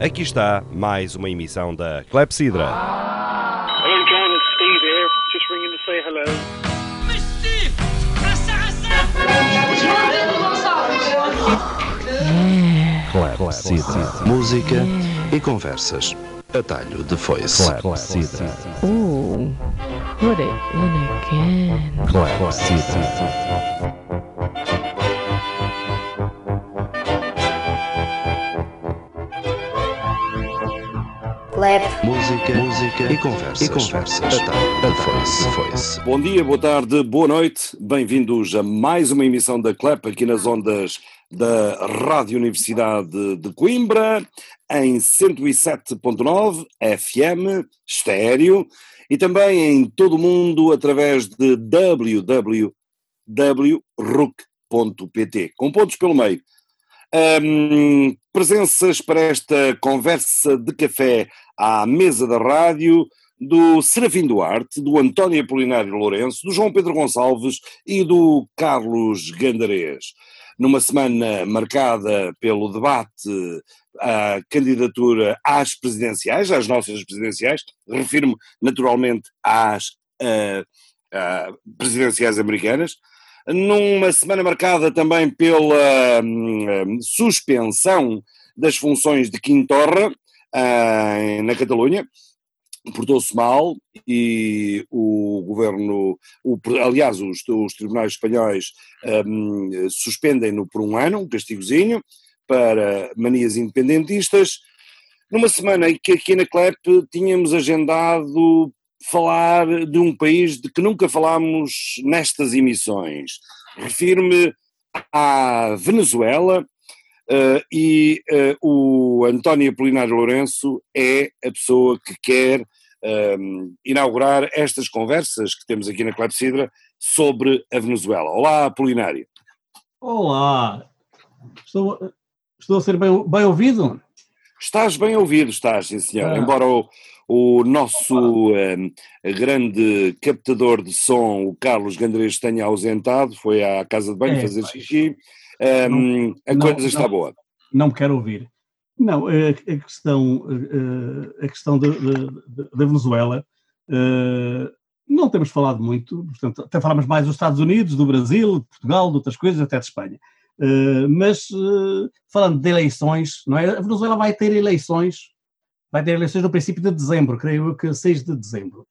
Aqui está mais uma emissão da Clepsidra. Clepsidra. Música e conversas. Atalho de foice. Clepsidra. Ooh, put it in again. Clepsidra. Clap. Música, música e conversas. E conversas. Foice. foice. Bom dia, boa tarde, boa noite. Bem-vindos a mais uma emissão da CLEP aqui nas ondas da Rádio Universidade de Coimbra, em 107.9 FM, estéreo, e também em todo o mundo através de www.ruc.pt, com pontos pelo meio. Hum, presenças para esta conversa de café à mesa da rádio do Serafim Duarte, do António Apolinário Lourenço, do João Pedro Gonçalves e do Carlos Gandarês. Numa semana marcada pelo debate à candidatura às presidenciais, às nossas presidenciais, refiro-me naturalmente às ah, ah, presidenciais americanas, numa semana marcada também pela hum, suspensão das funções de Quintorra na Catalunha, portou-se mal e o governo, o, aliás, os, os tribunais espanhóis hum, suspendem-no por um ano, um castigozinho, para manias independentistas, numa semana em que aqui na CLEP tínhamos agendado falar de um país de que nunca falámos nestas emissões. Refiro-me à Venezuela eh, e eh, o António Apolinário Lourenço é a pessoa que quer ehm, inaugurar estas conversas que temos aqui na Clepsidra sobre a Venezuela. Olá, Apolinário. Olá! Estou, estou a ser bem, bem ouvido? Estás bem ouvido, estás, sim senhor. Ah. Embora o, o nosso ehm, grande captador de som, o Carlos Gandrês, tenha ausentado, foi à casa de banho É, fazer xixi, ehm, a não, coisa está não. boa. Não me quero ouvir. Não, a, a questão, eh, a questão da- Venezuela, eh, não temos falado muito, portanto, até falamos mais dos Estados Unidos, do Brasil, de Portugal, de outras coisas, até de Espanha. Eh, Mas, eh, falando de eleições, não é? A Venezuela vai ter eleições, vai ter eleições no princípio de dezembro, creio eu que 6 de dezembro.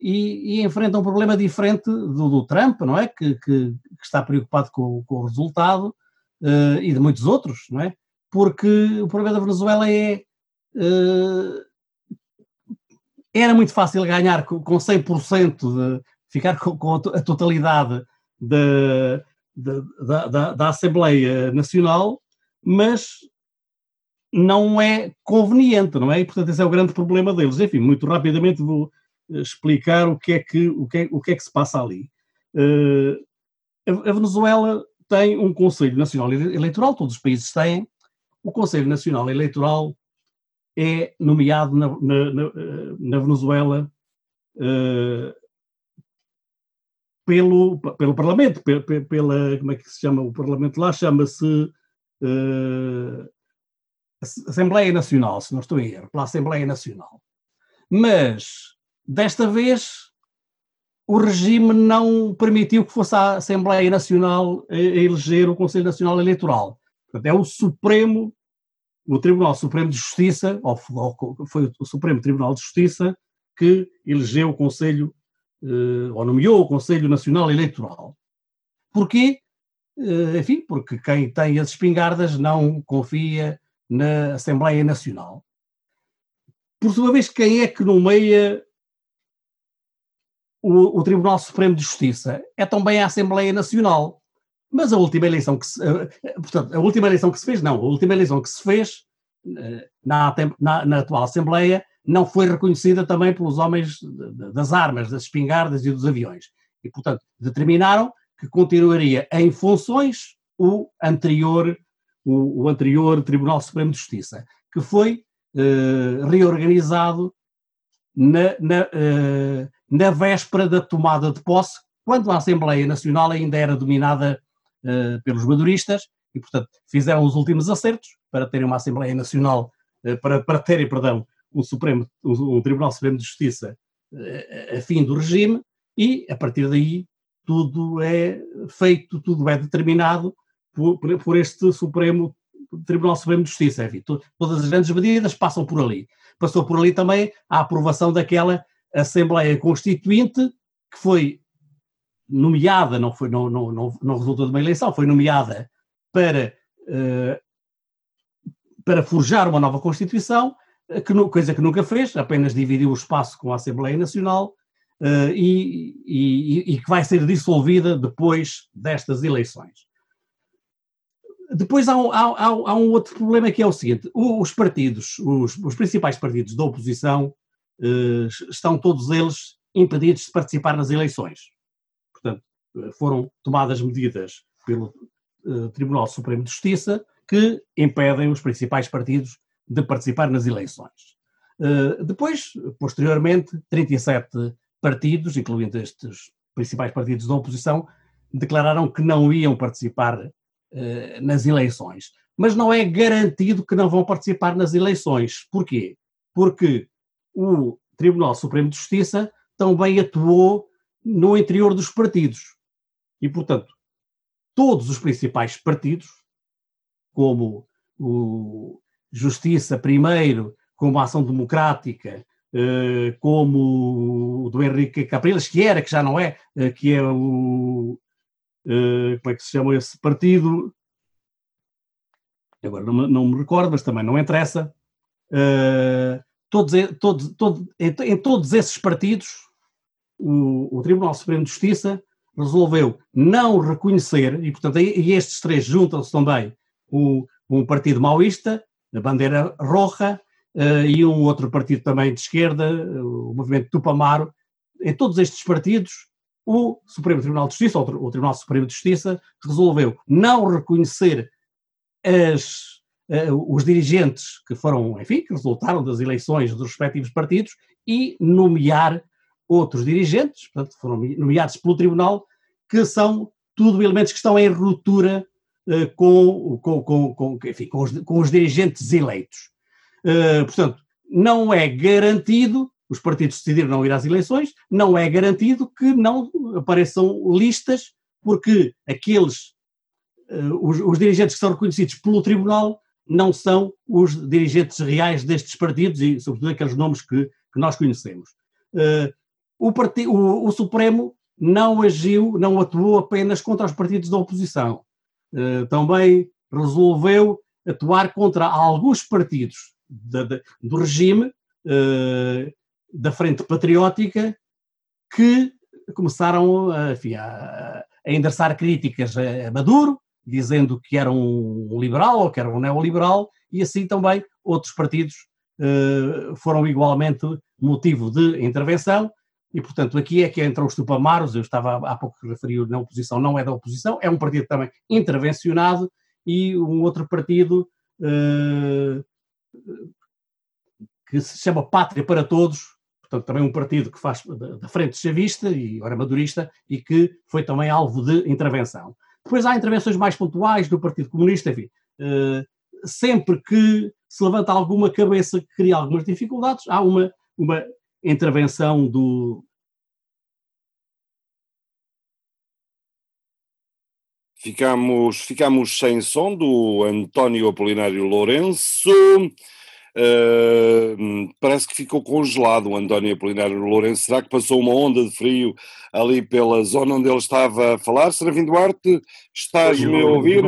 E, e enfrenta um problema diferente do, do Trump, não é? Que, que- que está preocupado com, com o resultado eh, e de muitos outros, não é? Porque o problema da Venezuela é. eh, era muito fácil ganhar com, com 100%, de ficar com, com a to- a totalidade da, da, da- da- Assembleia Nacional, mas não é conveniente, não é? E, portanto, esse é o grande problema deles. Enfim, muito rapidamente vou eh, explicar o que é que, o que, é, o que, é que se passa ali. A a Venezuela tem um Conselho Nacional Ele- Eleitoral, todos os países têm. O Conselho Nacional Eleitoral é nomeado na, na- na- eh, Venezuela eh, pelo, pelo Parlamento, pe- pe- pela, como é que se chama o Parlamento lá? Chama-se Ass- Assembleia Nacional, se não estou em erro, pela Assembleia Nacional. Mas, desta vez, o regime não permitiu que fosse a Assembleia Nacional a, a eleger o Conselho Nacional Eleitoral. Portanto, é o Supremo, o Tribunal Supremo de Justiça, ou foi o Supremo Tribunal de Justiça, que elegeu o Conselho, eh, ou nomeou o Conselho Nacional Eleitoral. Porquê? Eh, enfim, porque quem tem as espingardas não confia na Assembleia Nacional. Por sua vez, quem é que nomeia o, o Tribunal Supremo de Justiça? É também a Assembleia Nacional. Mas a última eleição que se, eh, eh, portanto, a última eleição que se fez, não, a última eleição que se fez eh, na, na- na atual Assembleia não foi reconhecida também pelos homens das armas, das espingardas e dos aviões. E, portanto, determinaram que continuaria em funções o anterior, o, o anterior Tribunal Supremo de Justiça, que foi eh, reorganizado na, na, eh, na véspera da tomada de posse, quando a Assembleia Nacional ainda era dominada eh, pelos maduristas e, portanto, fizeram os últimos acertos para terem uma Assembleia Nacional, eh, para, para terem, perdão, um, Supremo, um, um Tribunal Supremo de Justiça eh, a fim do regime, e a partir daí tudo é feito, tudo é determinado por, por este Supremo Tribunal Supremo de Justiça. Enfim, todas as grandes medidas passam por ali. Passou por ali também a aprovação daquela Assembleia Constituinte que foi nomeada, não, foi, não, não, não, não resultou de uma eleição, foi nomeada para, uh, para forjar uma nova Constituição, eh, que, coisa que nunca fez, apenas dividiu o espaço com a Assembleia Nacional uh, e, e, e, que vai ser dissolvida depois destas eleições. Depois há um, há, há um, outro problema que é o seguinte: os partidos, os, os principais partidos da oposição, estão todos eles impedidos de participar nas eleições. Portanto, foram tomadas medidas pelo uh, Tribunal Supremo de Justiça que impedem os principais partidos de participar nas eleições. Depois, posteriormente, 37 partidos, incluindo estes principais partidos da oposição, declararam que não iam participar nas eleições. Mas não é garantido que não vão participar nas eleições. Porquê? Porque o Tribunal Supremo de Justiça também atuou no interior dos partidos. E, portanto, todos os principais partidos, como o Justiça primeiro, como a Ação Democrática, eh, como o do Henrique Capriles, que era, que já não é, eh, que é o. Eh, como é que se chama esse partido? Agora não me, não me recordo, mas também não interessa. Todos, todos, todos, em, em todos esses partidos, o, o, Tribunal Supremo de Justiça resolveu não reconhecer, e portanto e estes três juntam-se também, o, um partido maoísta, a bandeira roja, uh, e um outro partido também de esquerda, o movimento Tupamaro. Em todos estes partidos, o Supremo Tribunal de Justiça, ou o Tribunal Supremo de Justiça, resolveu não reconhecer as, os dirigentes que foram, enfim, que resultaram das eleições dos respectivos partidos e nomear outros dirigentes, portanto, foram nomeados pelo Tribunal, que são tudo elementos que estão em ruptura uh, com, com, com, com, enfim, com, os, com os dirigentes eleitos. Uh, portanto, não é garantido, os partidos decidiram não ir às eleições, não é garantido que não apareçam listas, porque aqueles, os, os dirigentes que são reconhecidos pelo Tribunal não são os dirigentes reais destes partidos e, sobretudo, aqueles nomes que, que nós conhecemos. Uh, o, o, o, Supremo não agiu, não atuou apenas contra os partidos da oposição. Uh, também resolveu atuar contra alguns partidos do regime uh, da Frente Patriótica que começaram a, enfim, a, a endereçar críticas a Maduro, dizendo que era um liberal ou que era um neoliberal, e assim também outros partidos uh, foram igualmente motivo de intervenção, e, portanto, aqui é que entram os tupamaros, eu estava há pouco referido na oposição, não é da oposição, é um partido também intervencionado e um outro partido uh, que se chama Pátria para Todos, portanto, também um partido que faz da frente chavista e agora madurista e que foi também alvo de intervenção. Depois há intervenções mais pontuais do Partido Comunista, enfim, uh, sempre que se levanta alguma cabeça que cria algumas dificuldades, há uma, uma intervenção do. Ficamos, ficamos sem som do António Apolinário Lourenço. Uh, parece que ficou congelado o António Apolinário Lourenço. Será que passou uma onda de frio ali pela zona onde ele estava a falar? Serafim Duarte, estás-me a ouvir?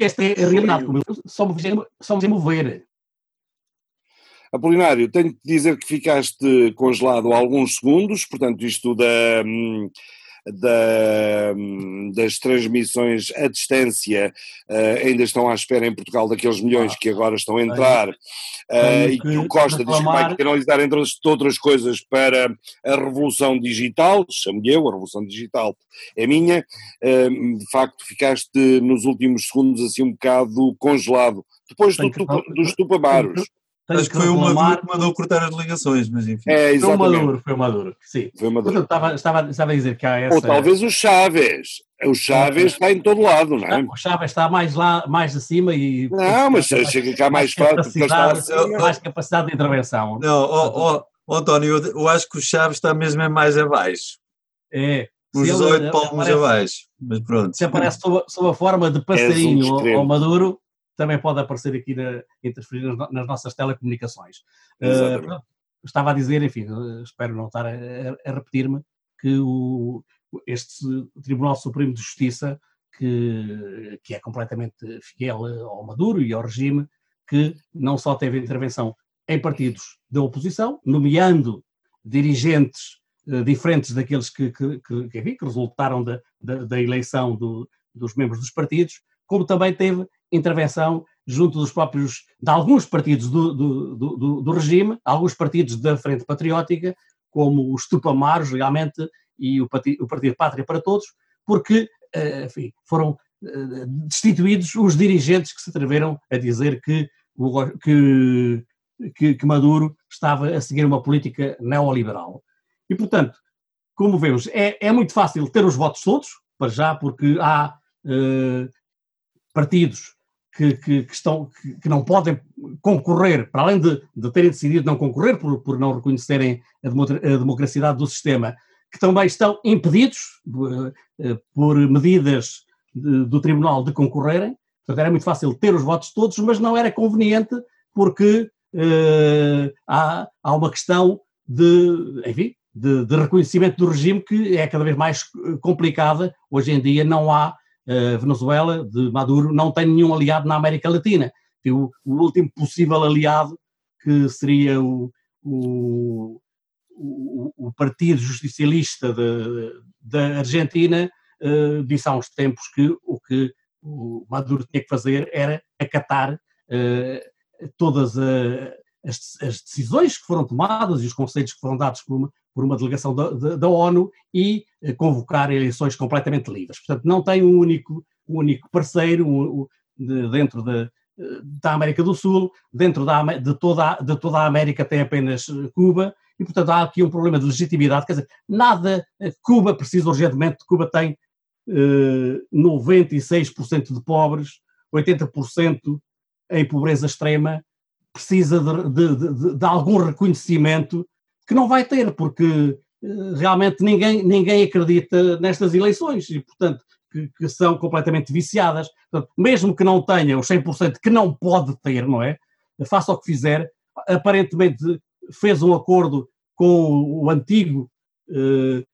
Esta é a realidade, como eu só me, mover. Apolinário, tenho que dizer que ficaste congelado alguns segundos, portanto, isto da, da, das transmissões à distância uh, ainda estão à espera em Portugal daqueles milhões ah, que agora estão a entrar. uh, e que o Costa diz que vai canalizar entre outras coisas para a revolução digital, chamo-lhe eu, a revolução digital é minha, uh, de facto ficaste nos últimos segundos assim um bocado congelado, depois do, do, dos tupamaros. Tenho Acho que foi o Maduro que mandou cortar as ligações, mas enfim. É, Foi o. Maduro, foi o Maduro, sim. Foi o Maduro. Portanto, estava, estava, estava a dizer que há essa... Ou talvez o Chaves. O Chaves está em todo lado, não é? O Chávez está mais lá, mais acima e... Não, mas chega cá mais acima. mais capacidade de intervenção. Não, ó, ó, António, eu, eu acho que o Chaves está mesmo é mais abaixo. É, ele 18 palmos aparece- abaixo. Mas pronto. Se aparece sob, a- sob a forma de passarinho ao, extremo. ao Maduro, também pode aparecer aqui na, interferir nas, nas nossas telecomunicações. Pronto, estava a dizer, enfim, eh, espero não estar a, a- repetir-me, que o, este Tribunal Supremo de Justiça, que, que é completamente fiel ao Maduro e ao regime, que não só teve intervenção em partidos da oposição, nomeando dirigentes eh, diferentes daqueles que, que, que, que resultaram da, da, da eleição do- dos membros dos partidos, como também teve intervenção junto dos próprios, de alguns partidos do, do, do- do, regime, alguns partidos da Frente Patriótica, como os Tupamaros, realmente, e o, o Partido Pátria para Todos, porque, eh, enfim, foram eh, destituídos os dirigentes que se atreveram a dizer que, que, que, que Maduro estava a seguir uma política neoliberal. E, portanto, como vemos, é, é muito fácil ter os votos todos, para já, porque há eh, partidos que, que- que estão, que, que não podem concorrer, para além de, de terem decidido não concorrer por, por não reconhecerem a, a do sistema, que também estão impedidos eh, eh, por medidas do Tribunal de concorrerem. Portanto, era muito fácil ter os votos todos, mas não era conveniente porque eh, há, há uma questão de, enfim, de, de reconhecimento do regime que é cada vez mais complicada. Hoje em dia não há eh, Venezuela de Maduro não tem nenhum aliado na América Latina. Tem o, o último possível aliado que seria o, o, o, Partido Justicialista da Argentina eh, disse há uns tempos que o que o Maduro tinha que fazer era acatar eh, todas a- as, as decisões que foram tomadas e os conselhos que foram dados por uma, por uma delegação da, da- da ONU e eh, convocar eleições completamente livres. Portanto, não tem um único, um único parceiro de- dentro da, eh, da América do Sul, dentro da, de, toda, de toda a América tem apenas eh, Cuba, e portanto há aqui um problema de legitimidade, quer dizer, nada, Cuba precisa urgentemente, Cuba tem eh, 96% de pobres, 80% em pobreza extrema, precisa de, de- de- de algum reconhecimento que não vai ter, porque eh, realmente ninguém, ninguém acredita nestas eleições e, portanto, que, que são completamente viciadas. Portanto, mesmo que não tenha os 100% que não pode ter, não é? Faça o que fizer, aparentemente fez um acordo com o antigo eh,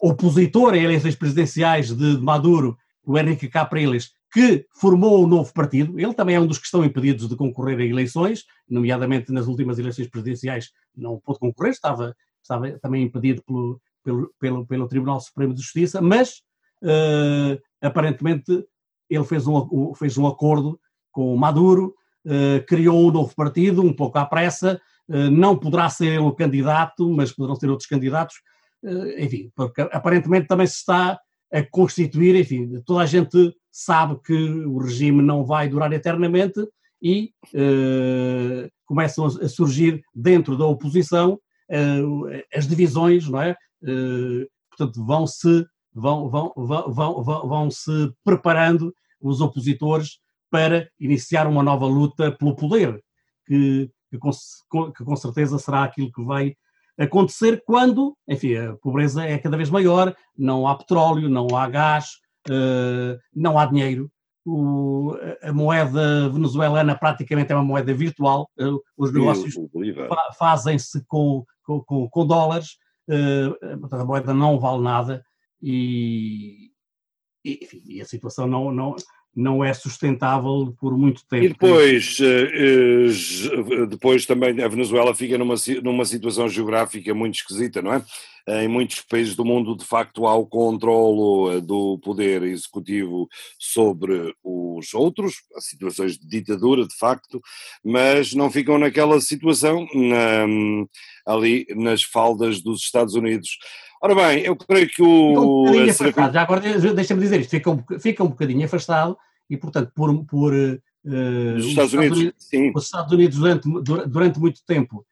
opositor a eleições presidenciais de Maduro, o Henrique Capriles, que formou o novo partido. Ele também é um dos que estão impedidos de concorrer a eleições, nomeadamente nas últimas eleições presidenciais não pôde concorrer, estava, estava também impedido pelo, pelo, pelo, pelo Tribunal Supremo de Justiça, mas eh, aparentemente ele fez um, um- fez um acordo com o Maduro, eh, criou um novo partido, um pouco à pressa, eh, não poderá ser o candidato, mas poderão ser outros candidatos, enfim, porque aparentemente também se está a constituir, enfim, toda a gente sabe que o regime não vai durar eternamente e eh, começam a, surgir dentro da oposição eh, as divisões, não é? Eh, portanto, vão, vão, vão, vão, vão, vão se preparando os opositores para iniciar uma nova luta pelo poder, que, que, com, que com certeza será aquilo que vai acontecer quando, enfim, a pobreza é cada vez maior, não há petróleo, não há gás, eh, não há dinheiro. O- a- moeda venezuelana praticamente é uma moeda virtual, eh, os negócios Bolívar. fa- fazem-se com, com, com- dólares, eh, a moeda não vale nada e, enfim, a situação não, não, não é sustentável por muito tempo. E depois, eh, eh, j- depois também a Venezuela fica numa, numa situação geográfica muito esquisita, não é? Em muitos países do mundo, de facto, há o controlo eh, do poder executivo sobre os outros, há situações de ditadura, de facto, mas não ficam naquela situação na- ali nas faldas dos Estados Unidos. Ora bem, eu creio que um o. Serafim- afastado. Já agora de- deixa-me dizer isto, fica um, fica um bocadinho afastado e, portanto, por, por, Nos os Estados Unidos, sim. os Estados Unidos durante, dura- durante muito tempo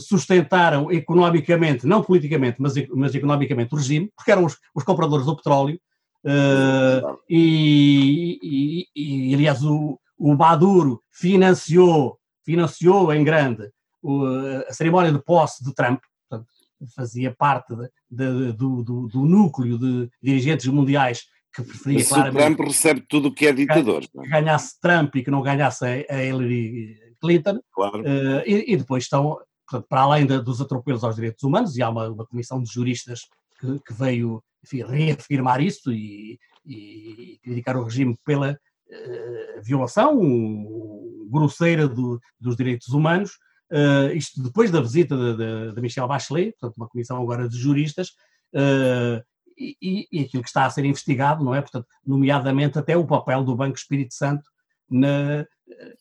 sustentaram economicamente, não politicamente, mas, mas economicamente o regime, porque eram os, os compradores do petróleo, eh, e, e- e, aliás o, o Maduro financiou, financiou em grande o- a cerimónia de posse de Trump, portanto, fazia parte de- de- do, do- do núcleo de dirigentes mundiais que preferia Mas claramente Trump recebe tudo o que é ditador. é? que ganhasse Trump e que não ganhasse a a Hillary Clinton, Claro. eh, e, e depois estão, portanto, para além da- dos atropelos aos direitos humanos, e há uma, uma comissão de juristas que, que veio enfim, reafirmar isso e, e criticar o regime pela eh, violação grosseira do- dos direitos humanos, eh, isto depois da visita da Michelle Bachelet, portanto, uma comissão agora de juristas, e, e- e aquilo que está a ser investigado, não é? Portanto, nomeadamente até o papel do Banco Espírito Santo na,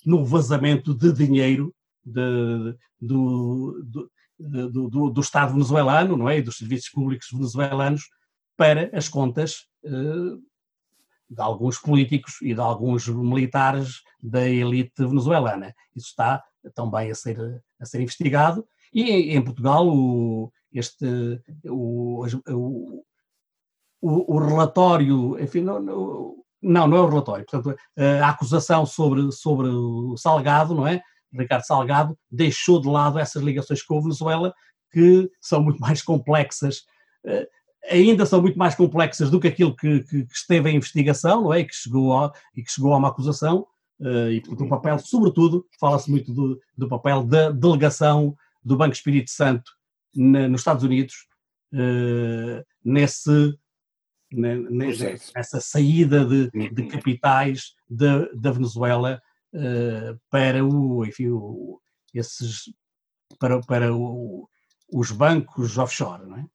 no vazamento de dinheiro de- do, do, do, do- do Estado venezuelano, não é? E dos serviços públicos venezuelanos para as contas eh, de alguns políticos e de alguns militares da elite venezuelana. Isso está também a ser, a ser investigado. E em, Portugal, o, este, o, o, o relatório, enfim, não, não, não, não é o relatório, portanto, a acusação sobre, sobre o Salgado, não é? Ricardo Salgado deixou de lado essas ligações com a Venezuela, que são muito mais complexas, eh, ainda são muito mais complexas do que aquilo que, que- que esteve em investigação, não é? E que chegou a, e que chegou a uma acusação, eh, e portanto o papel, sobretudo, fala-se muito do, do papel da delegação do Banco Espírito Santo na- nos Estados Unidos, eh, nesse. Nessa saída de, de Uhum. capitais da, da Venezuela eh, para o, enfim, o- esses para, para o- os bancos offshore, não é?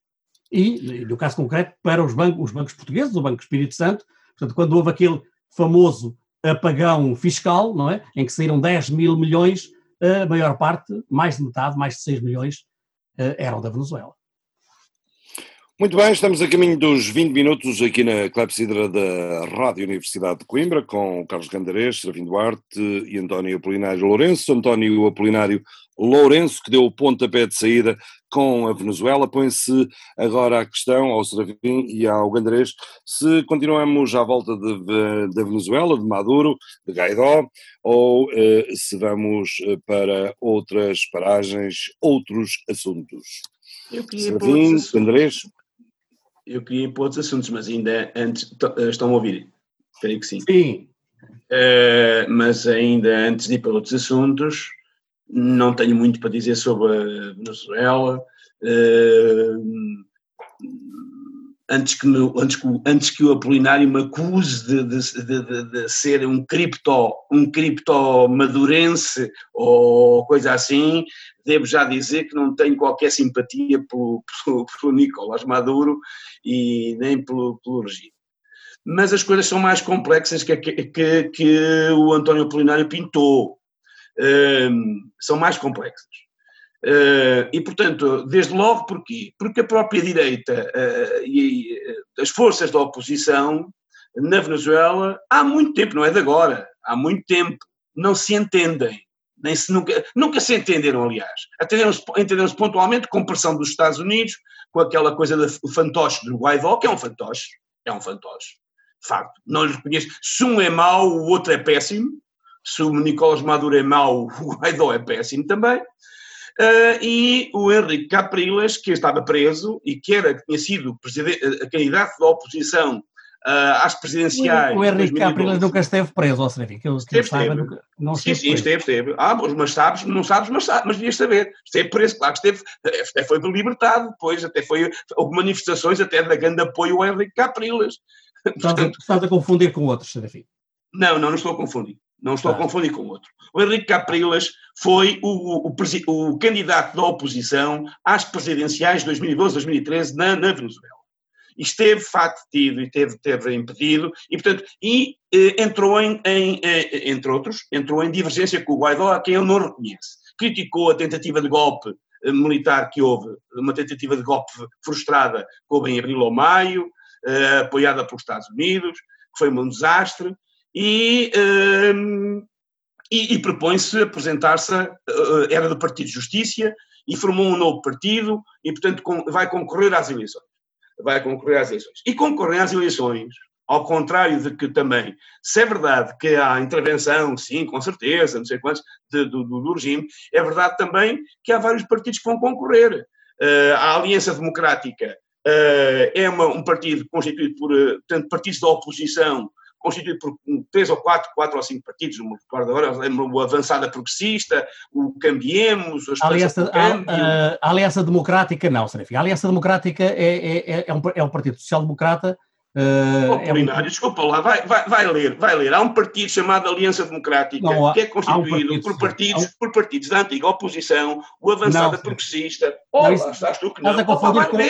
E, no caso concreto, para os bancos, os bancos portugueses, o Banco Espírito Santo, portanto, quando houve aquele famoso apagão fiscal, não é? Em que saíram 10 mil milhões, a maior parte, mais de metade, mais de 6 milhões, eh, eram da Venezuela. Muito bem, estamos a caminho dos 20 minutos aqui na Clepsidra da Rádio Universidade de Coimbra, com o Carlos Candarês, Serafim Duarte e António Apolinário Lourenço. António Apolinário Lourenço, que deu o pontapé de saída com a Venezuela. Põe-se agora a questão ao Serafim e ao Candarês se continuamos à volta da Venezuela, de Maduro, de Guaidó, ou eh, se vamos eh, para outras paragens, outros assuntos. Eu queria Serafim, assuntos. Eu queria ir para outros assuntos, mas ainda antes. eh, Estão a ouvir? Creio que sim. Sim, Eh, mas ainda antes de ir para outros assuntos, não tenho muito para dizer sobre a Venezuela. Eh, antes, que me- antes, que, o- antes que o Apolinário me acuse de, de- de- de- de ser um cripto, um cripto madurense ou coisa assim, devo já dizer que não tenho qualquer simpatia pelo, pelo, pelo Nicolás Maduro e nem pelo, pelo regime mas as coisas são mais complexas que, que, que, o António Apolinário pintou. Hum, são mais complexas. Uh, e, portanto, desde logo porquê? Porque a própria direita uh, e uh, as forças da oposição na Venezuela, há muito tempo, não é de agora, há muito tempo, não se entendem. Nem se nunca, nunca se entenderam, aliás. Entenderam-se entenderam pontualmente com pressão dos Estados Unidos, com aquela coisa do fantoche do Guaidó, que é um fantoche, é um fantoche de facto, não lhe reconheço. Se um é mau, o outro é péssimo. Se o Nicolás Maduro é mau, o Guaidó é péssimo também. Uh, e o Henrique Capriles, que estava preso e que era, tinha sido uh, candidato da oposição uh, às presidenciais. O, o Henrique Capriles nunca esteve preso, ou seja, que que eu saiba, nunca, não sim, esteve sim, esteve, esteve. Ah, mas sabes, não sabes, mas, sabes, mas devias saber. Esteve preso, claro que esteve, até foi libertado depois, até foi, houve manifestações até da grande apoio ao Henrique Capriles. Estás a, estás a confundir com outros, Serafim. Não, não, não estou a confundir. Não estou ah. a confundir com outro. O Henrique Capriles foi o, o, o, o, candidato da oposição às presidenciais de 2012-2013 na, na, Venezuela. Esteve facto detido e teve, teve impedido, e portanto, e eh, entrou em, em eh, entre outros, entrou em divergência com o Guaidó, a quem ele não reconhece. Criticou a tentativa de golpe eh, militar que houve, uma tentativa de golpe frustrada que houve em abril ou maio, Uh, apoiada pelos Estados Unidos, que foi um desastre, e, uh, e, e propõe-se apresentar-se, uh, era do Partido Justiça, e formou um novo partido, e portanto com, vai concorrer às eleições. Vai concorrer às eleições. E concorrer às eleições, ao contrário de que também, se é verdade que há intervenção, sim, com certeza, não sei quantos, de, do, do, regime, é verdade também que há vários partidos que vão concorrer. Uh, a Aliança Democrática uh, é uma, um partido constituído por, portanto, partidos da oposição constituído por três ou quatro, quatro ou cinco partidos, não me recordo agora, lembro o Avançada Progressista, o Cambiemos, a Aliança, a, a, Aliança Democrática, não, Serafim. A Aliança Democrática é, é, é, um, é um partido social-democrata. Uh, oh, é um... desculpa lá, vai, vai, vai, ler, vai ler. Há um partido chamado Aliança Democrática não, há, que é constituído um por, partidos, um... por partidos da antiga oposição, o Avançada não, Progressista. Oh, não, isso, estás tu que não. Estás a confundir, com,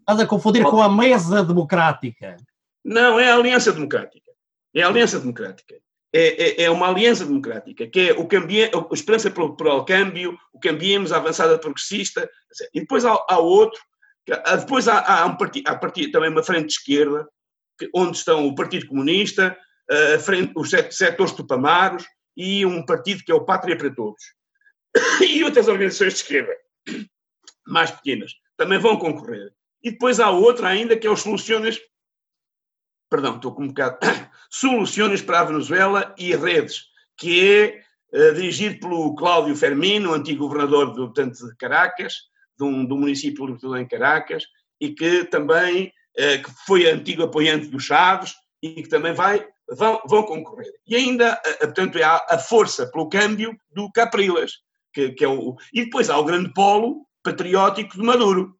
estás a confundir com a Mesa Democrática. Não, é a Aliança Democrática. É a Aliança Democrática. É, é, é uma aliança democrática, que é o a Esperança pelo, pelo Câmbio, o Cambiemos, a Avançada Progressista, e depois há, há outro, depois há, há, um partido, há também uma frente de esquerda, que, onde estão o Partido Comunista, a frente, os setores tupamaros e um partido que é o Pátria para Todos. E outras organizações de esquerda, mais pequenas, também vão concorrer. E depois há outra ainda, que é os Soluciones perdão, estou com um bocado, Soluções para a Venezuela e Redes, que é uh, dirigido pelo Cláudio Fermino, antigo governador do, portanto, de Caracas, de um, do município libertador em Caracas, e que também uh, que foi antigo apoiante do Chaves e que também vai, vão, vão concorrer. E ainda, uh, portanto, há a força pelo câmbio do Caprilas, que, que é o, e depois há o grande polo patriótico de Maduro,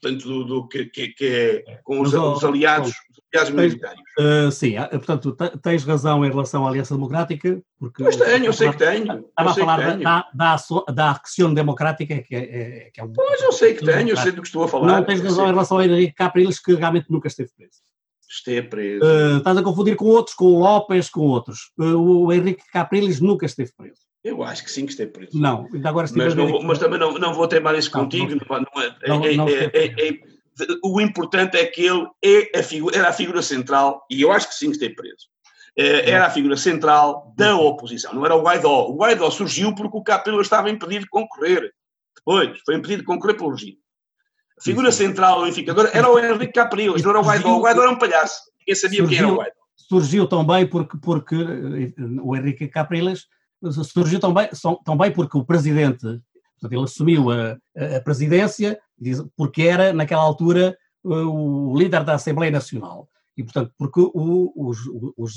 portanto, do, do que, que, que, é com os, os aliados, os aliados. Uh, sim, portanto, tens razão em relação à Aliança Democrática, porque... Mas tenho, eu sei que tenho. Estava a falar da, da, da Acção Democrática, que é, é, que é um... Pois, eu sei que tenho, eu sei do que estou a falar. Não tens razão em relação a Henrique Capriles, que realmente nunca esteve preso. Esteve preso. Uh, estás a confundir com outros, com o López, com outros. Uh, o Henrique Capriles nunca esteve preso. Eu acho que sim que esteve preso. Não, ainda agora mas, não vou, mas também não, não vou teimar isso não, contigo. Não, é, é, é, é, o importante é que ele é a figura, era a figura central, e eu acho que sim que esteve preso. Era a figura central da oposição, não era o Guaidó. O Guaidó surgiu porque o Capelo estava impedido de concorrer. Depois, foi impedido de concorrer pelo regime. A figura central, unificadora, era o Henrique Capriles, não era o Guaidó. O Guaidó era um palhaço. Ninguém sabia surgiu, quem era o Guaidó. Surgiu também porque, porque eh, o Henrique Capriles surgiu também, também porque o presidente, portanto, ele assumiu a, a presidência porque era, naquela altura, o líder da Assembleia Nacional. E, portanto, porque o, os, os,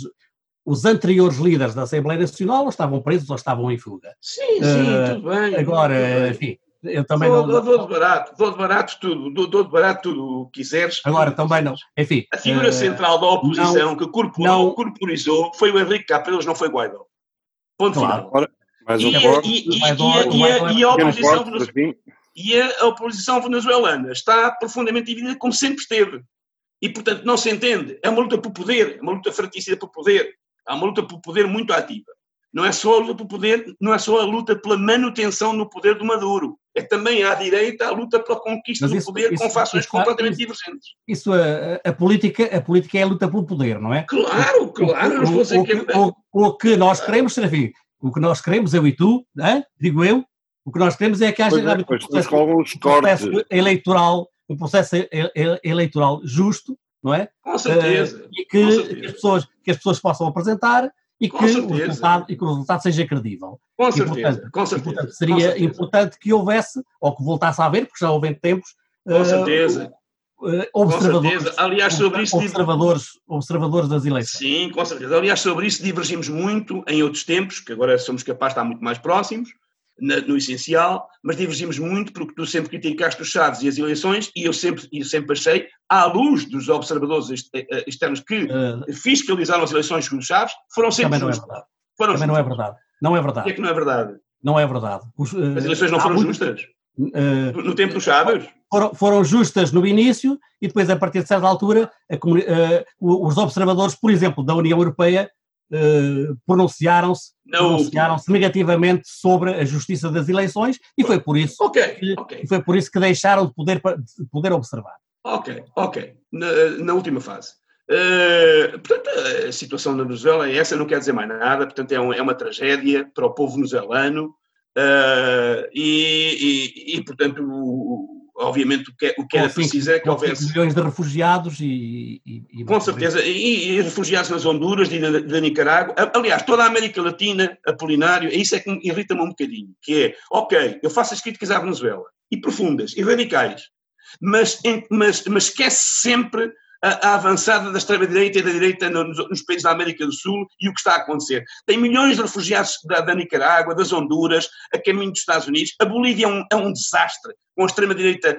os anteriores líderes da Assembleia Nacional estavam presos ou estavam em fuga. Sim, sim, uh, tudo bem. Agora, tudo bem. enfim, eu também dou, não... Dou de barato, dou de barato tudo, dou, dou de barato tudo o que quiseres. Agora, também não, enfim... A figura uh, central da oposição não, que corporou, não, corporizou foi o Henrique Capriles, não foi Guaidó. Ponto claro. final. Mas e, e, e, e, a oposição e a oposição venezuelana está profundamente dividida, como sempre esteve. E, portanto, não se entende. É uma luta por poder, é uma luta fratricida por poder. Há uma luta por poder muito ativa. Não é só a luta por poder, não é só a luta pela manutenção no poder do Maduro. É também à direita a luta pela conquista isso, do poder isso, com fações isso, completamente divergentes. Isso, a, a, política, a política é a luta pelo poder, não é? Claro, claro. O, o, o, que, o, o que nós queremos, Serafim, o que nós queremos, eu e tu, hein? digo eu, o que nós queremos é que haja é, um processo, um processo eleitoral, um processo eleitoral justo, não é? Com certeza. Uh, e que, certeza. que, as pessoas, que as pessoas possam apresentar e que, o resultado, e que o resultado seja credível. Com certeza, e, portanto, com certeza. E, portanto, seria certeza. importante que houvesse, ou que voltasse a haver, porque já houve em tempos, com uh, certeza. Uh, observadores, com certeza. Aliás, sobre isso. Observadores, observadores das eleições. Sim, com certeza. Aliás, sobre isso divergimos muito em outros tempos, que agora somos capazes de estar muito mais próximos na, no essencial, mas divergimos muito porque tu sempre criticaste os Chaves e as eleições e eu sempre, eu sempre achei, à luz dos observadores eh, eh, externos que uh, fiscalizaram as eleições com os Chaves, foram sempre também justas. Não é verdade. Foram também não é verdade. Não é verdade. O que é que não é verdade? Não é verdade. Os, uh, as eleições não foram justas? Uh, no tempo dos Chaves? Foram, foram, justas no início e depois, a partir de certa altura, a, os observadores, por exemplo, da União Europeia, Uh, pronunciaram-se pronunciaram negativamente sobre a justiça das eleições e foi por isso okay, que, okay. foi por isso que deixaram de poder, de poder observar. Ok, ok. Na, na última fase. Uh, portanto, a situação da Venezuela é essa, não quer dizer mais nada, portanto, é, um, é uma tragédia para o povo venezuelano uh, e, e, e, portanto, o, obviamente, o que, o que era preciso é que houvesse. milhões de refugiados e. e com certeza, e, e, refugiados nas Honduras e da Nicarágua. Aliás, toda a América Latina, Apolinário, é isso é que me irrita-me um bocadinho, que é, ok, eu faço as críticas à Venezuela, e profundas, e radicais, mas, mas, mas esquece sempre a, a avançada da extrema-direita e da direita nos, nos, países da América do Sul e o que está a acontecer. Tem milhões de refugiados da, da Nicarágua, das Honduras, a caminho dos Estados Unidos. A Bolívia é um, é um desastre, com a extrema-direita,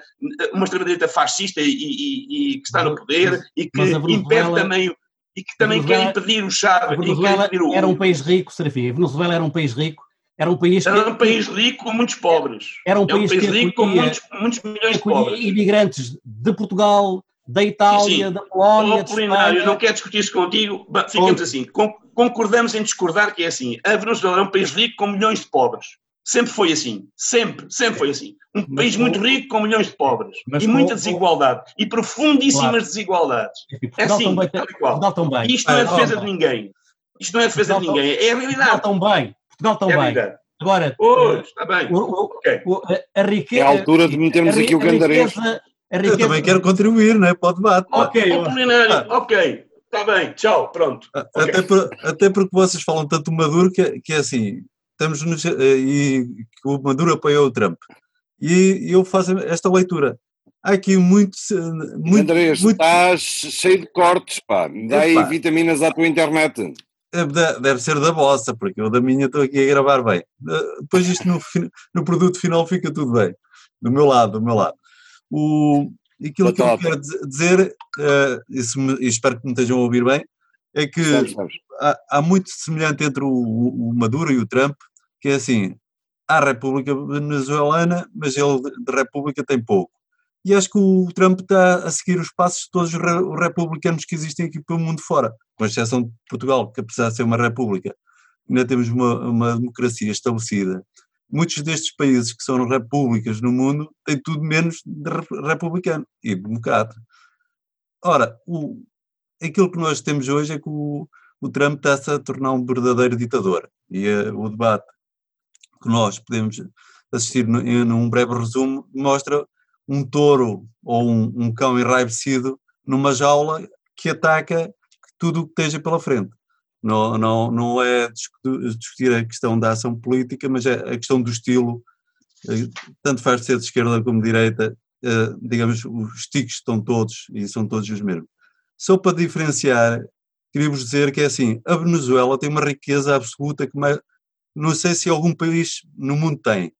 uma extrema-direita fascista e, e, e, que está no poder e que impede também e que também quer impedir o Chávez. Venezuela o... era um país rico, Serafim. A Venezuela era um país rico. Era um país, era um país rico com muitos pobres. Era um país, é um país rico com muitos, muitos milhões de pobres. Imigrantes de Portugal, da Itália, sim, da Polónia. Apolinário, não quero discutir isso contigo, ficamos assim. Concordamos em discordar que é assim. A Venezuela é um país rico com milhões de pobres. Sempre foi assim. Sempre, sempre foi assim. Um mas país com... muito rico com milhões de pobres. Mas e com... muita desigualdade. E profundíssimas claro. desigualdades. É assim, tal e qual. Também. Isto não é defesa de ninguém. Isto não é defesa Portugal de ninguém. É a realidade. Portugal também. Portugal também. É Agora, oh, está bem. O, o, okay. a, a riqueza. É a altura de metermos aqui o gandarês. Riqueza... Eu também quero contribuir né, para o debate. Ok, ah. ok, está bem, tchau, pronto. Até, okay. por, até porque vocês falam tanto do Maduro que, que é assim, estamos nos, eh, e que o Maduro apoiou o Trump. E eu faço esta leitura. Há aqui muito. muito Andrés, muito... estás cheio de cortes, pá. Dá aí vitaminas à tua internet. É, deve ser da vossa, porque eu da minha estou aqui a gravar bem. Eh, depois isto no, no produto final fica tudo bem. Do meu lado, do meu lado. O, aquilo que eu quero dizer, uh, e, espero que me estejam a ouvir bem, é que Há, há, muito semelhante entre o, o, Maduro e o Trump, que é assim, há a República Venezuelana, mas ele de República tem pouco. E acho que o Trump está a seguir os passos de todos os republicanos que existem aqui pelo mundo fora, com exceção de Portugal, que apesar de ser uma república, ainda temos uma, uma democracia estabelecida muitos destes países que são repúblicas no mundo têm tudo menos de republicano e democrata. Ora, o, aquilo que nós temos hoje é que o, o Trump está-se a tornar um verdadeiro ditador. E o debate que nós podemos assistir no, em, num breve resumo mostra um touro ou um, um cão enraivecido numa jaula que ataca tudo o que esteja pela frente. Não, não, não é discutir a questão da ação política, mas é a questão do estilo, eh, tanto faz ser de esquerda como de direita, eh, digamos, os tiques estão todos e são todos os mesmos. Só para diferenciar, queria-vos dizer que é assim, a Venezuela tem uma riqueza absoluta que não sei se algum país no mundo tem.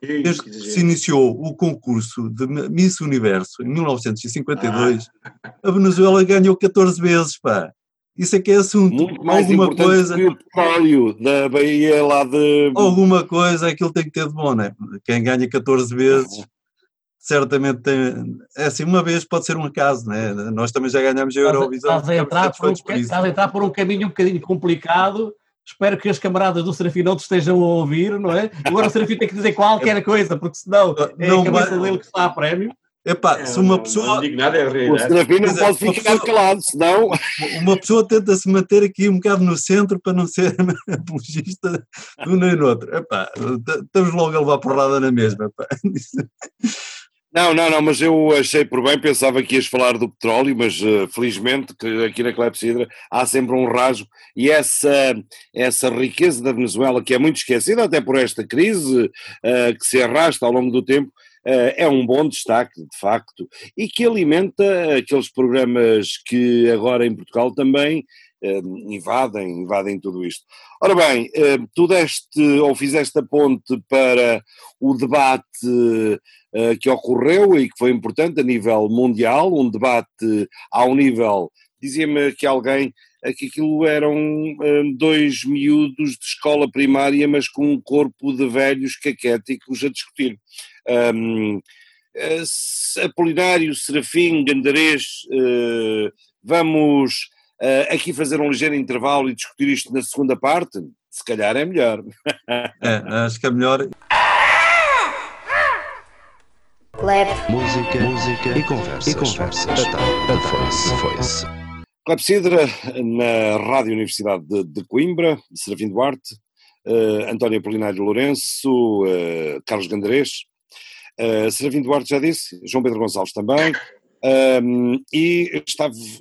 Desde que se iniciou o concurso de Miss Universo em 1952, ah. a Venezuela ganhou 14 vezes, pá. Isso é que é assunto. Muito mais alguma coisa. Que o petróleo da Bahia lá de. Alguma coisa aquilo tem que ter de bom, né? Quem ganha 14 vezes, certamente tem. É assim, uma vez pode ser um acaso, né? Nós também já ganhamos a Eurovisão. Estás a entrar, por um, estás a entrar por um caminho um bocadinho complicado. Espero que as camaradas do Serafim não te estejam a ouvir, não é? Agora o Serafim tem que dizer qualquer coisa, porque senão é não a cabeça vai... dele que está a prémio. Epá, é, se uma pessoa. Não, nada, é o Serafim não pode ficar pessoa, calado, senão. Uma pessoa tenta se manter aqui um bocado no centro para não ser apologista de um nem no outro. Epá, estamos logo a levar porrada na mesma. Epá. Não, não, não, mas eu achei por bem, pensava que ias falar do petróleo, mas uh, felizmente que aqui na Clepsidra há sempre um rasgo e essa, essa riqueza da Venezuela, que é muito esquecida até por esta crise uh, que se arrasta ao longo do tempo, uh, é um bom destaque, de facto, e que alimenta aqueles programas que agora em Portugal também invadem, invadem tudo isto. Ora bem, tu deste ou fizeste a ponte para o debate que ocorreu e que foi importante a nível mundial, um debate ao nível, dizia-me que alguém, eh, que aquilo eram dois miúdos de escola primária, mas com um corpo de velhos caquéticos a discutir. Um, uh, Apolinário, Serafim, Gandarês, vamos aqui fazer um ligeiro intervalo e discutir isto na segunda parte? Se calhar é melhor. é, acho que é melhor. Música, música e conversas. E conversas. A, a, a, a, Clepsidra, na Rádio Universidade de, de Coimbra, Serafim Duarte, uh, António Apolinário Lourenço, uh, Carlos Gandarês, uh, Duarte já disse, João Pedro Gonçalves também, um, e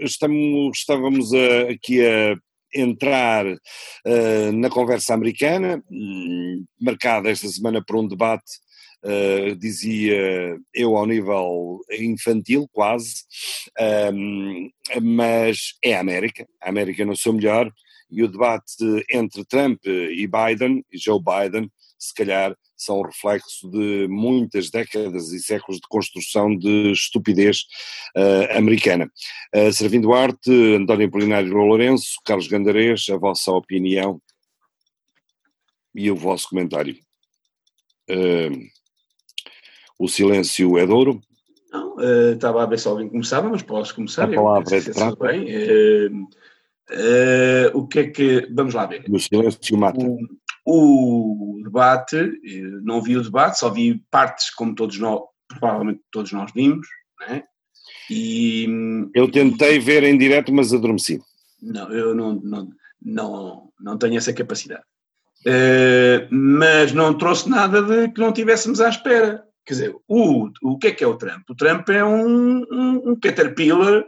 estávamos aqui a entrar uh, na conversa americana, um, marcada esta semana por um debate Uh, dizia eu ao nível infantil quase, um, mas é a América, a América no seu melhor, e o debate entre Trump e Biden, e Joe Biden, se calhar são reflexo de muitas décadas e séculos de construção de estupidez uh, americana. Uh, Servindo Arte, António Apolinário Lourenço, Carlos Gandarês, a vossa opinião e o vosso comentário. Uh, o silêncio é douro. Não, uh, estava a ver se alguém começava, mas posso começar. A palavra é de prata. Bem. Uh, o que é que. Vamos lá ver. O silêncio mata. O, o debate, não vi o debate, só vi partes como todos nós, provavelmente todos nós vimos, né? E. Eu tentei ver em direto, mas adormeci. Não, eu não, não, não, não tenho essa capacidade. Uh, mas não trouxe nada de que não tivéssemos à espera. Quer dizer, o, o que é que é o Trump? O Trump é um, um, um caterpillar,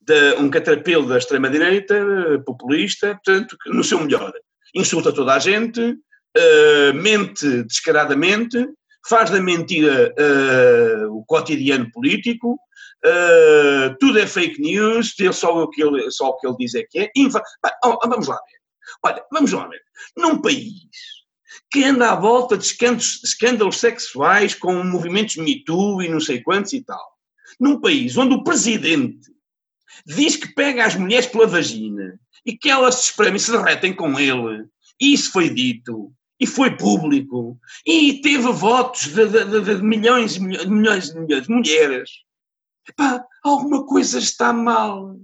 de, um caterpillar da extrema-direita, populista, portanto, no seu melhor. Insulta toda a gente, uh, mente descaradamente, faz da mentira uh, o cotidiano político, uh, tudo é fake news, só o, que ele, só o que ele diz é que é. Infa vamos lá ver. Olha, vamos lá ver. Num país que anda à volta de escândalos, escândalos sexuais com movimentos Me Too e não sei quantos e tal. Num país onde o presidente diz que pega as mulheres pela vagina e que elas se espremem se derretem com ele, e isso foi dito, e foi público, e teve votos de, de, de, milhões e milhões, milhões e milhões de mulheres. Epá, alguma coisa está mal.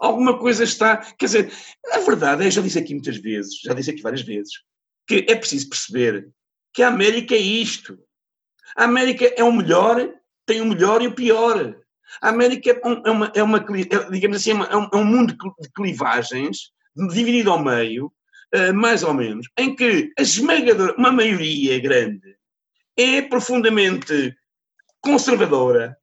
Alguma coisa está. Quer dizer, a verdade é, já disse aqui muitas vezes, já disse aqui várias vezes, que é preciso perceber que a América é isto. A América é o melhor, tem o melhor e o pior. A América é, é uma, é uma é, digamos assim, é, uma, é, um mundo de clivagens, dividido ao meio, uh, mais ou menos, em que a esmagadora, uma maioria grande, é profundamente conservadora,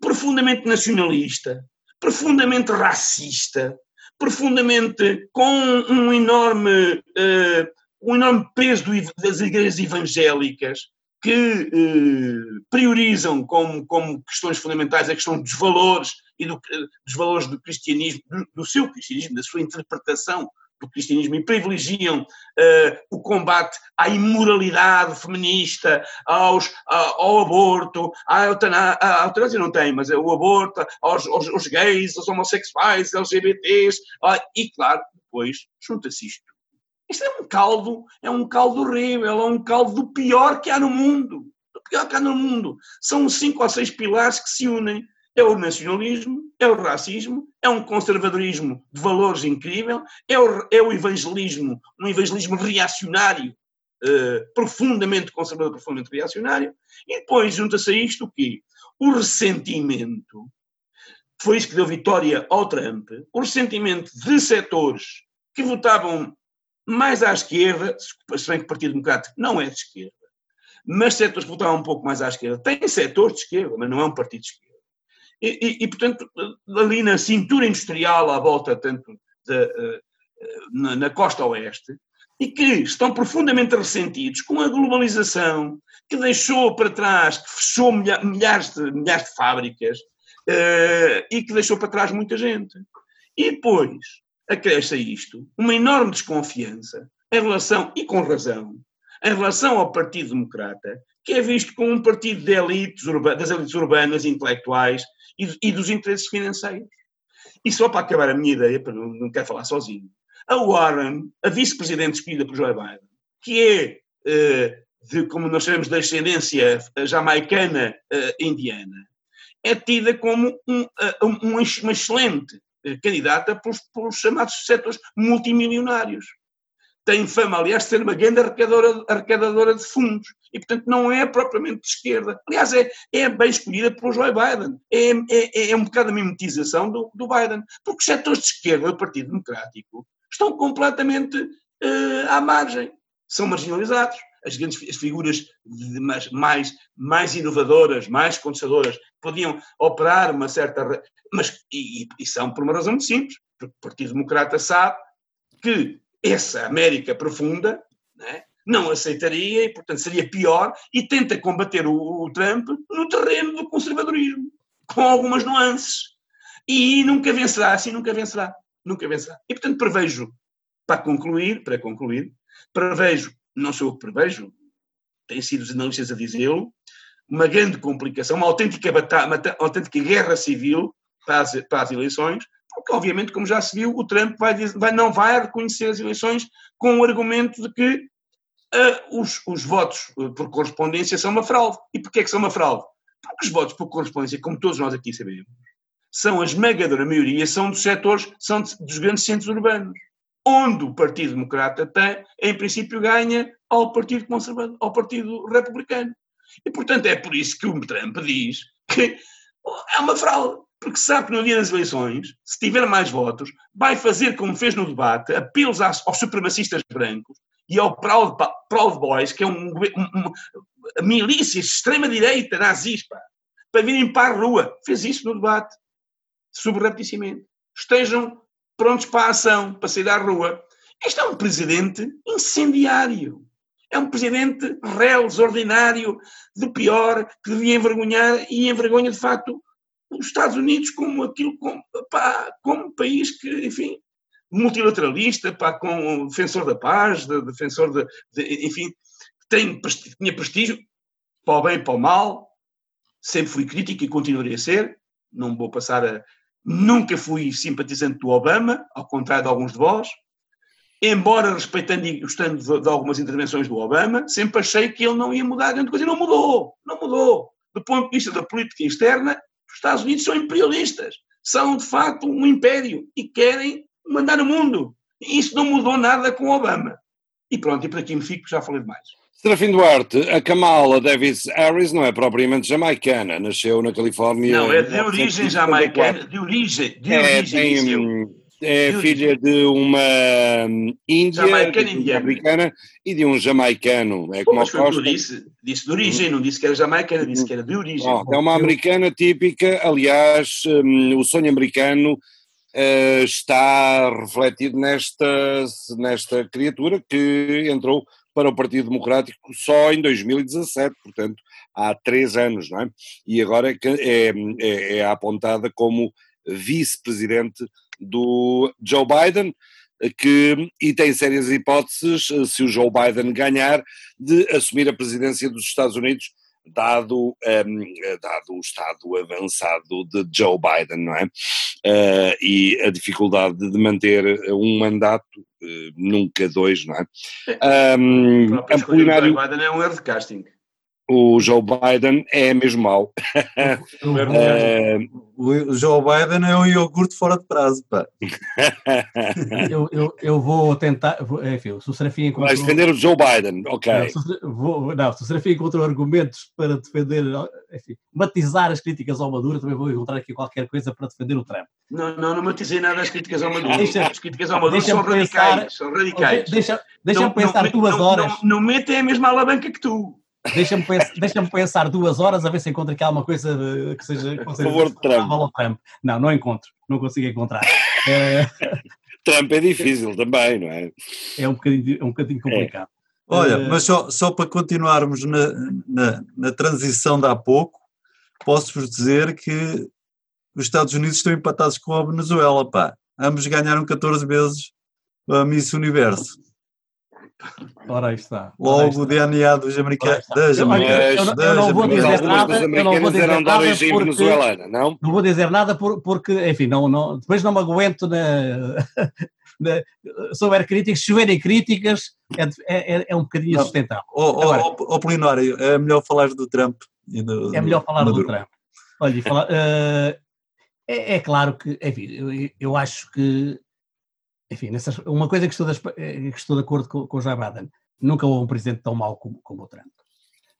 profundamente nacionalista, profundamente racista, profundamente com um enorme uh, um enorme peso das igrejas evangélicas que eh, priorizam como, como questões fundamentais a questão dos valores e do, dos valores do cristianismo, do, do, seu cristianismo, da sua interpretação do cristianismo e privilegiam eh, o combate à imoralidade feminista, aos, ao aborto, à eutanásia, a eutanásia não tem, mas é o aborto, aos, aos, aos gays, aos homossexuais, LGBTs, ah, e claro, depois junta-se isto isto é um caldo, é um caldo horrível, é um caldo do pior que há no mundo. Do pior que há no mundo. São cinco ou seis pilares que se unem. É o nacionalismo, é o racismo, é um conservadorismo de valores incrível, é o, é o evangelismo, um evangelismo reacionário, uh, profundamente conservador, profundamente reacionário, e depois junta-se a isto o quê? O ressentimento, foi isso que deu vitória ao Trump, o ressentimento de setores que votavam mais à esquerda, se bem que o Partido Democrático não é de esquerda, mas setores que votaram um pouco mais à esquerda, tem setores de esquerda, mas não é um partido de esquerda. E, e, e portanto, ali na cintura industrial à volta, tanto de, uh, na, na, costa oeste, e que estão profundamente ressentidos com a globalização, que deixou para trás, que fechou milha, milhares, de, milhares de fábricas uh, e que deixou para trás muita gente. E depois, acresce a isto uma enorme desconfiança em relação, e com razão, em relação ao Partido Democrata, que é visto como um partido de elites urbanas, das elites urbanas, intelectuais e, e, dos interesses financeiros. E só para acabar a minha ideia, para não, não quero falar sozinho, a Warren, a vice-presidente escolhida por Joe Biden, que é, uh, de, como nós chamamos, de ascendência jamaicana uh, indiana, é tida como um, uma excelente eh, candidata pelos, pelos chamados setores multimilionários. tem fama, aliás, de ser uma grande arrecadadora, arrecadadora de fundos. E, portanto, não é propriamente de esquerda. Aliás, é, é bem escolhida pelo Joe Biden. É, é, é um bocado a mimetização do, do Biden. Porque os setores de esquerda do Partido Democrático estão completamente uh, à margem. São marginalizados. As grandes as figuras mais, mais, mais inovadoras, mais conservadoras, podiam operar uma certa. Mas, e, e são por uma razão muito simples. Porque o Partido Democrata sabe que essa América profunda né, não aceitaria e, portanto, seria pior e tenta combater o, o, Trump no terreno do conservadorismo, com algumas nuances. E nunca vencerá, assim nunca vencerá, nunca vencerá. E, portanto, prevejo, para concluir, para concluir, prevejo, não sou eu que prevejo, têm sido os analistas a dizê-lo, uma grande complicação, uma autêntica, batalha, uma autêntica guerra civil para as, para as eleições, porque obviamente, como já se viu, o Trump vai, vai, não vai reconhecer as eleições com o argumento de que uh, os, os, votos eh, por correspondência são uma fraude. E porquê que são uma fraude? Porque os votos por correspondência, como todos nós aqui sabemos, são a esmagadora maioria, são dos setores, são dos grandes centros urbanos, onde o Partido Democrata tem, em princípio, ganha ao Partido Conservador, ao Partido Republicano. E, portanto, é por isso que o Trump diz que é uma fraude porque sabe que no dia das eleições, se tiver mais votos, vai fazer como fez no debate, apelos aos, supremacistas brancos e ao Proud, Proud Boys, que é um, um, um milícia extrema-direita nazista, para virem para a rua. Fez isso no debate, subrepticiamente. Estejam prontos para a ação, para sair à rua. Este é um presidente incendiário. É um presidente réu, ordinário, do pior, que devia envergonhar e envergonha, de facto, os Estados Unidos como aquilo, como, pá, como país que, enfim, multilateralista, pá, com defensor da paz, de, defensor de, de enfim, tem, tinha prestígio para o bem e para o mal, sempre fui crítico e continuarei a ser, não vou passar a... Nunca fui simpatizante do Obama, ao contrário de alguns de vós, embora respeitando e gostando de, algumas intervenções do Obama, sempre achei que ele não ia mudar grande coisa, e não mudou, não mudou. Do ponto de vista da política externa, os Estados Unidos são imperialistas, são de facto um império e querem mandar o mundo. E isso não mudou nada com Obama. E pronto, e por aqui me fico, já falei demais. Serafim Duarte, a Kamala Davis Harris não é propriamente jamaicana, nasceu na Califórnia. Não, é de origem jamaicana, de origem, de é, origem. Tem, é filha de uma hum, índia, americana e de um jamaicano. É como Pô, mas disse, disse de origem, não disse que era jamaicana, disse que era de origem. Oh, é uma americana típica, aliás, um, o sonho americano uh, está refletido nesta, nesta criatura que entrou para o Partido Democrático só em 2017, portanto há três anos, não é? E agora é, é, é, é apontada como vice-presidente do Joe Biden, que, e tem sérias hipóteses, se o Joe Biden ganhar, de assumir a presidência dos Estados Unidos, dado, um, ehm, dado o estado avançado de Joe Biden, não é? Uh, e a dificuldade de manter um mandato, uh, nunca dois, não é? Um, ehm, Apolinário... Joe Biden é um erro de casting o Joe Biden é mesmo mau. é, o Joe Biden é um iogurte fora de prazo, pá. eu, eu, eu vou tentar, enfim, se o Serafim encontrou... Vais defender o Joe Biden, ok. Não, se, vou, não, se o Serafim encontrou argumentos para defender, enfim, matizar as críticas ao Maduro, também vou encontrar aqui qualquer coisa para defender o Trump. Não, não, não matizei nada as críticas ao Maduro. Deixa, as críticas ao Maduro são radicais, pensar, são radicais. Deixa-me deixa pensar não, duas não, horas. Não, não metem a mesma alavanca que tu. Deixa-me pensar, deixa pensar duas horas a ver se encontro aqui alguma coisa que seja. Por favor, Trump. Trump. Não, não encontro, não consigo encontrar. É... Trump é difícil também, não é? É um bocadinho, é um bocadinho complicado. É. Olha, é... mas só, só para continuarmos na, na, na transição de há pouco, posso-vos dizer que os Estados Unidos estão empatados com a Venezuela, pá. Ambos ganharam 14 vezes a Miss Universo. Ora aí está. Logo o DNA dos americanos. Das americanas. Eu, eu, não vou dizer nada. Eu não vou dizer nada porque, não? Não vou dizer nada por, porque, enfim, não, não, depois não me aguento na, houver críticas, se houverem críticas, é, é, é um bocadinho sustentável. Ó oh, oh, Polinário, é melhor falar do Trump. Do, é melhor falar do, do Trump. Olha, falar, uh, é, é, claro que, enfim, eu, eu acho que enfim, nessas, uma coisa que estou, de, que estou de acordo com, com o Joe Biden, nunca houve um presidente tão mau como, como o Trump.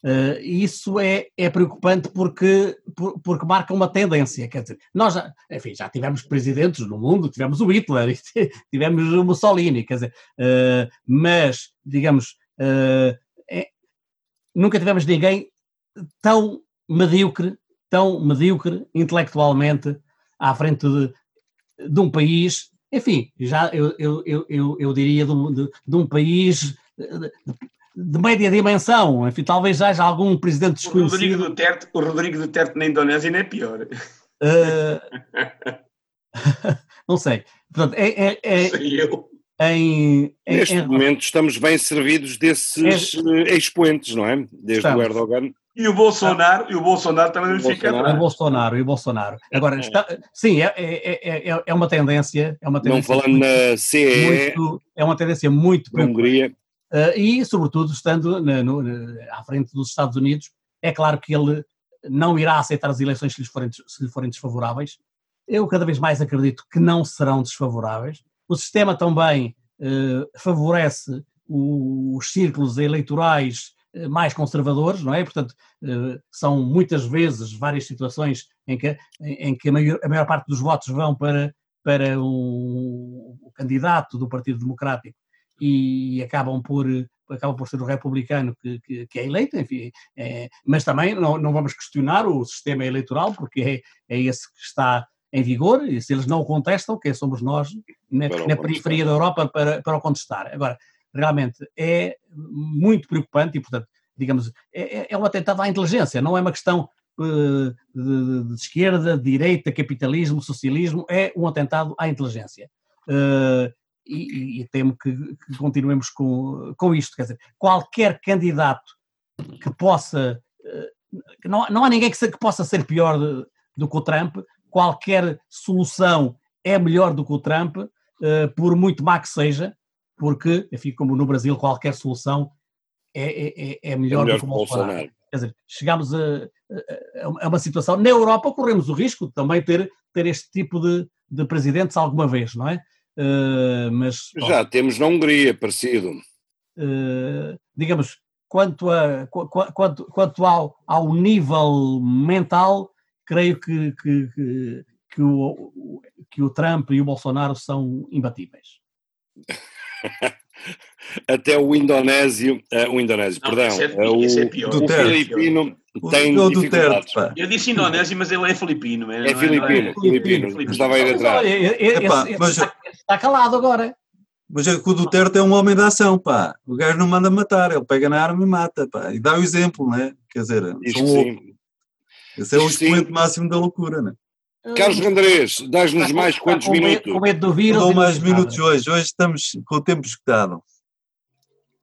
Uh, isso é, é preocupante porque, por, porque marca uma tendência. Quer dizer, nós já, enfim, já tivemos presidentes no mundo, tivemos o Hitler, tivemos o Mussolini, quer dizer, uh, mas, digamos, uh, é, nunca tivemos ninguém tão medíocre, tão medíocre intelectualmente à frente de, de um país, enfim, já eu, eu, eu, eu, diria de um, de, de um país de média dimensão. Enfim, talvez haja algum presidente desconhecido. O Rodrigo Duterte, o Rodrigo Duterte na Indonésia ainda é pior. Uh... não sei. Portanto, é, é, é... Sei eu. Em, em, Neste em... momento estamos bem servidos desses é... expoentes, não é? Desde estamos. o Erdogan. E o Bolsonaro, e o Bolsonaro também fica atrás. O Bolsonaro e o Bolsonaro. Agora, está, sim, é, é, é, é uma tendência. É uma tendência não falando muito, na CE. Muito, é uma tendência muito. Hungria. Uh, e, sobretudo, estando na, no, na, à frente dos Estados Unidos, é claro que ele não irá aceitar as eleições se lhe forem, se lhe forem desfavoráveis. Eu cada vez mais acredito que não serão desfavoráveis. O sistema também uh, favorece os círculos eleitorais mais conservadores, não é? Portanto, são muitas vezes várias situações em que, em que a, maior, a maior parte dos votos vão para, para o, o candidato do Partido Democrático e acabam por acaba por ser o republicano que, que, que é eleito, enfim, é, mas também não, não vamos questionar o sistema eleitoral, porque é, é esse que está em vigor, e se eles não o contestam, quem somos nós na, na periferia da Europa para, para o contestar. Agora, realmente é muito preocupante e, portanto, digamos, é, é, é um atentado à inteligência, não é uma questão uh, de, de, esquerda, de direita, capitalismo, socialismo, é um atentado à inteligência. Uh, e, e temo que, que, continuemos com, com isto. Quer dizer, qualquer candidato que possa. Eh, não, não há ninguém que, se, que possa ser pior de, do que o Trump, qualquer solução é melhor do que o Trump, uh, por muito má que seja, porque, enfim, como no Brasil, qualquer solução é, é, é melhor, é melhor do que o Bolsonaro. Bolsonaro. Quer dizer, chegamos a, a, a, uma situação. Na Europa corremos o risco de também ter, ter este tipo de, de presidentes alguma vez, não é? Uh, mas, Já temos na Hungria, parecido. Uh, digamos, quanto, a, quanto, quanto ao, ao nível mental, creio que, que, que, que, o, que o Trump e o Bolsonaro são imbatíveis. Até o indonésio, uh, o indonésio, não, perdão, é, o, é o filipino tem o dificuldades. Eu disse indonésio, mas ele é filipino. É, é filipino, é, filipino, filipino. Estava a ir atrás. Está calado agora. Mas é que o Duterte é um homem da ação, pá. O gajo não manda matar, ele pega na arma e mata, pá. E dá o exemplo, né? Quer dizer, Isto sim. Esse é o expoente máximo da loucura, né? Carlos Andrés, dás-nos mais quantos minutos? Com medo do vírus. Dou mais minutos hoje. Hoje estamos com o tempo escutado.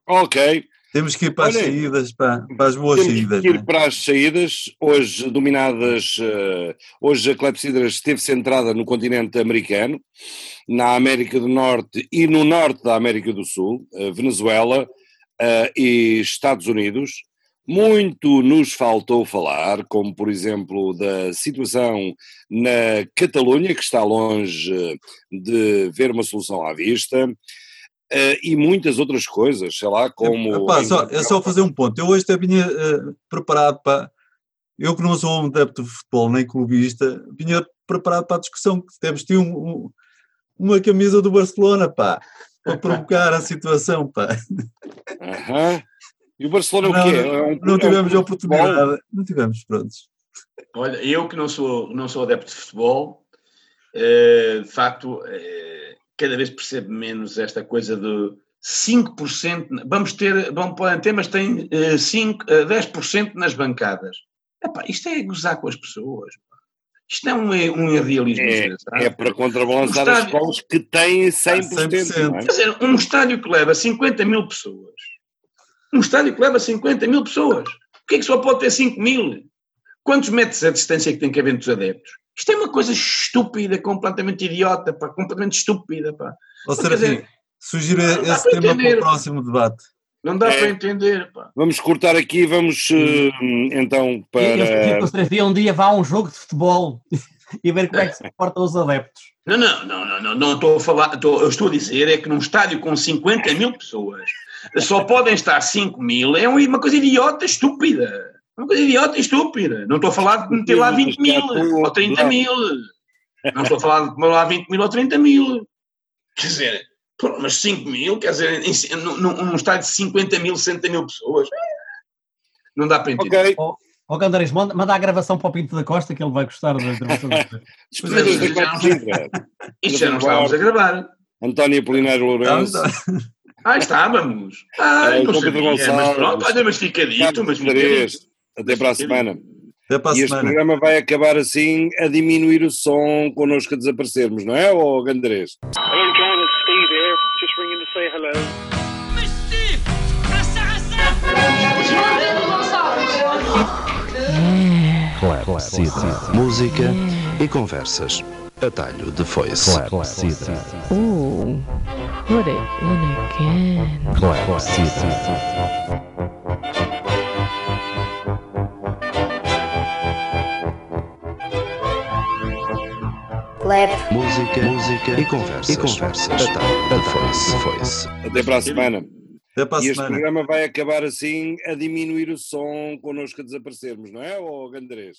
Ok. Temos que ir para Olha, as saídas, para, para as boas temos saídas. Temos que ir né? para as saídas, hoje dominadas, uh, hoje a Clepsidra esteve centrada no continente americano, na América do Norte e no norte da América do Sul, uh, Venezuela uh, e Estados Unidos. Muito nos faltou falar, como por exemplo da situação na Catalunha, que está longe de ver uma solução à vista, Uh, e muitas outras coisas, sei lá, como. Só, é só fazer um ponto. Eu hoje até vinha uh, preparado para. Eu que não sou um adepto de futebol nem clubista, vinha preparado para a discussão que temos tido um, um, uma camisa do Barcelona, pá, para provocar a situação, pá. Uhum. E o Barcelona não, o quê? Não, é um, não tivemos é um a oportunidade, não tivemos, prontos. Olha, eu que não sou, não sou adepto de futebol, uh, de facto cada vez percebo menos esta coisa de 5%, vamos ter, vão podem ter, mas tem 5, uh, 10% nas bancadas. Epá, isto é gozar com as pessoas. Isto é um, um irrealismo. É, é para contrabalançar um estádio, as escolas que têm 100%. 100%. É? Quer dizer, um estádio que leva 50 mil pessoas. Um estádio que leva 50 mil pessoas. Por que é que só pode ter 5 mil? Quantos metros é a distância que tem que haver entre os adeptos? Isto é uma coisa estúpida, completamente idiota, pá, completamente estúpida. Pá. Ou seja, sugiro esse tema entender, para o próximo debate. Não dá é. para entender. Pá. Vamos cortar aqui, vamos uh, então para. Eu, eu, eu um dia vá a um jogo de futebol e ver como é que se comportam os adeptos. Não, não, não, não, não, não estou a falar, estou, eu estou a dizer é que num estádio com 50 mil pessoas só podem estar 5 mil, é uma coisa idiota, estúpida. Uma coisa idiota e estúpida. Não estou a falar de meter lá 20 mil ou 30 mil. Não estou a falar de meter lá 20 mil ou 30 mil. Quer dizer, mas 5 mil, quer dizer, num, num estádio de 50 mil, 60 mil pessoas, não dá para entender. Ok. Ó oh, Gandares, manda, manda a gravação para o Pinto da Costa que ele vai gostar da gravação. Isto já não estávamos a gravar. António Apolinário Lourenço. Ah, estávamos. Ah, É, Pedro sabia, mas Gonçalves. pronto, olha, mas fica dito, mas fica Andrés. dito. Até para a semana. Até para a E este semana. programa vai acabar assim a diminuir o som connosco a desaparecermos, não é, ô Gandrés? Hello, John. It's Steve here. Just ringing to say hello. Clepsidra. Música e conversas. Atalho de foice. Clepsidra. Ooh, put it in again. Clepsidra. Música, música e conversas. E conversas. Atalho de foice. Até para a semana. A E este semana. programa vai acabar assim a diminuir o som connosco a desaparecermos, não é, ô Gandrés?